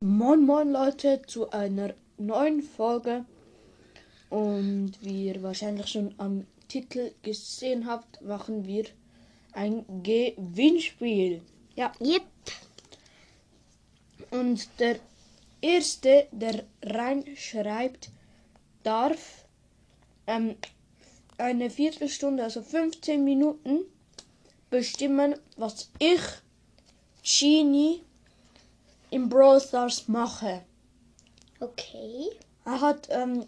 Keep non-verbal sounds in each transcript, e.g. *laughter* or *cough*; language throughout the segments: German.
Moin Moin Leute zu einer neuen Folge und wie ihr wahrscheinlich schon am Titel gesehen habt, machen wir ein Gewinnspiel. Ja, Yep. und der erste, der reinschreibt, darf ähm, eine Viertelstunde, also 15 Minuten bestimmen, was ich, Genie, im Brawl Stars mache. Okay. Er hat, ähm,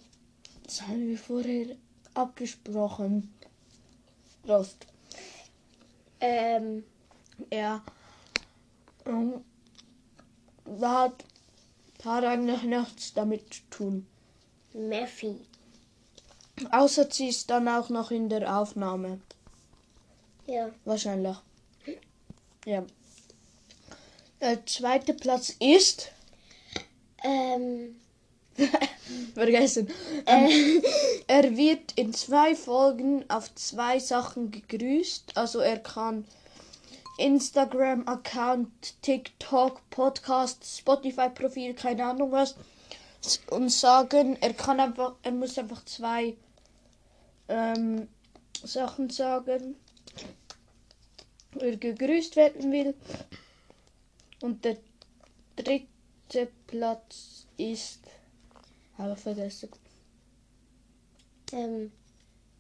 das haben wir vorher abgesprochen. Prost. Ähm, Er, ähm, da hat, hat eigentlich nichts damit zu tun. Murphy. Außer sie ist dann auch noch in der Aufnahme. Ja. Wahrscheinlich. Ja. Der zweite Platz ist. Ähm, *laughs* Vergessen. Ähm, er wird in zwei Folgen auf zwei Sachen gegrüßt. Also er kann Instagram-Account, TikTok, Podcast, Spotify-Profil, keine Ahnung was. Und sagen, er kann einfach, er muss einfach zwei ähm, Sachen sagen. Er gegrüßt werden will. Und der dritte Platz ist. Habe vergessen. ähm,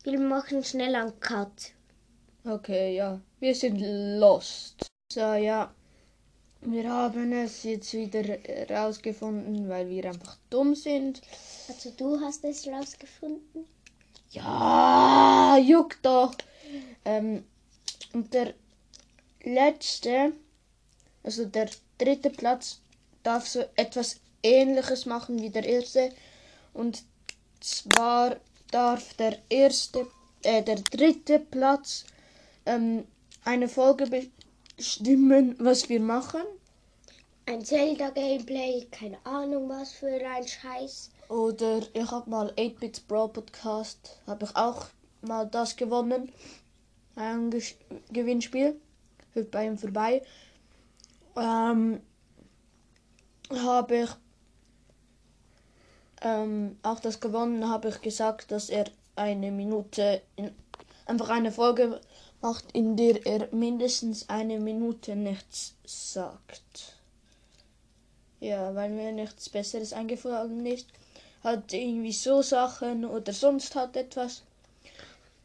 wir machen schnell einen Cut. Okay, ja. Wir sind lost. So, ja. Wir haben es jetzt wieder rausgefunden, weil wir einfach dumm sind. Also du hast es rausgefunden? Ja, juckt doch. Ähm, und der letzte, also der dritte Platz, darf so etwas ähnliches machen wie der erste. Und zwar darf der erste, äh, der dritte Platz ähm, eine Folge bestimmen, was wir machen. Ein Zelda-Gameplay, keine Ahnung was für ein Scheiß. Oder ich habe mal 8-Bits Brawl Podcast, habe ich auch mal das gewonnen. Ein Gewinnspiel. Hört bei ihm vorbei. Ähm, habe ich ähm, auch das gewonnen, habe ich gesagt, dass er eine Minute, in, einfach eine Folge macht, in der er mindestens eine Minute nichts sagt. Ja, weil mir nichts Besseres eingefallen ist. Hat irgendwie so Sachen oder sonst hat etwas.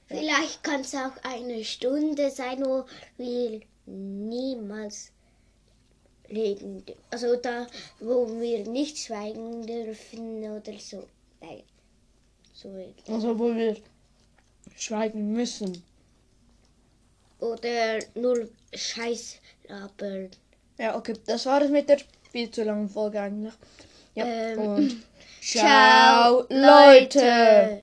Vielleicht kann es auch eine Stunde sein, wo wir niemals reden. Also da, wo wir nicht schweigen dürfen oder so. Nein. So. Also wo wir schweigen müssen. Oder nur Scheiß labern. Ja, okay, das war es mit der viel zu langen Folge eigentlich. Ja, Ähm, und Ciao, ciao, Leute.